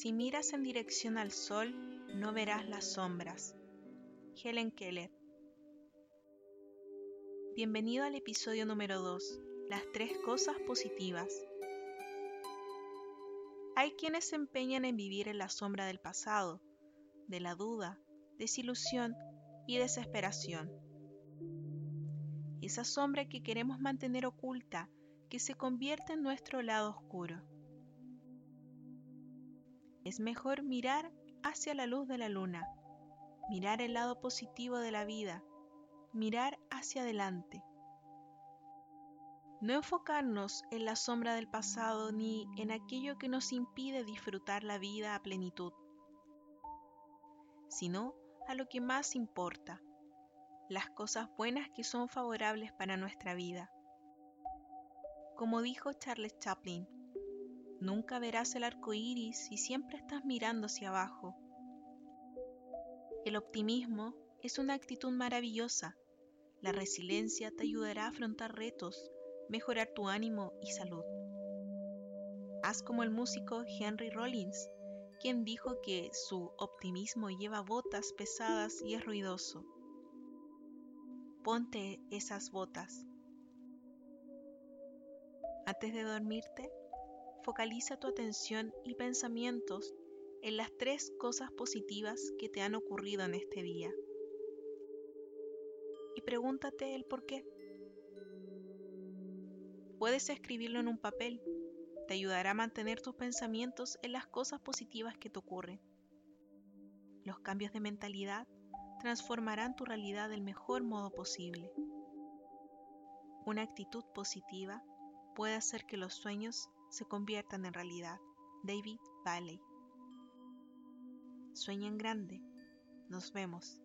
Si miras en dirección al sol, no verás las sombras. Helen Keller. Bienvenido al episodio número 2, las tres cosas positivas. Hay quienes se empeñan en vivir en la sombra del pasado, de la duda, desilusión y desesperación. Esa sombra que queremos mantener oculta, que se convierte en nuestro lado oscuro. Es mejor mirar hacia la luz de la luna, mirar el lado positivo de la vida, mirar hacia adelante. No enfocarnos en la sombra del pasado ni en aquello que nos impide disfrutar la vida a plenitud, sino a lo que más importa, las cosas buenas que son favorables para nuestra vida. Como dijo Charles Chaplin, Nunca verás el arco iris si siempre estás mirando hacia abajo. El optimismo es una actitud maravillosa. La resiliencia te ayudará a afrontar retos, mejorar tu ánimo y salud. Haz como el músico Henry Rollins, quien dijo que su optimismo lleva botas pesadas y es ruidoso. Ponte esas botas. Antes de dormirte, focaliza tu atención y pensamientos en las tres cosas positivas que te han ocurrido en este día. Y pregúntate el por qué. Puedes escribirlo en un papel. Te ayudará a mantener tus pensamientos en las cosas positivas que te ocurren. Los cambios de mentalidad transformarán tu realidad del mejor modo posible. Una actitud positiva puede hacer que los sueños se conviertan en realidad. David Bailey. Sueñen grande. Nos vemos.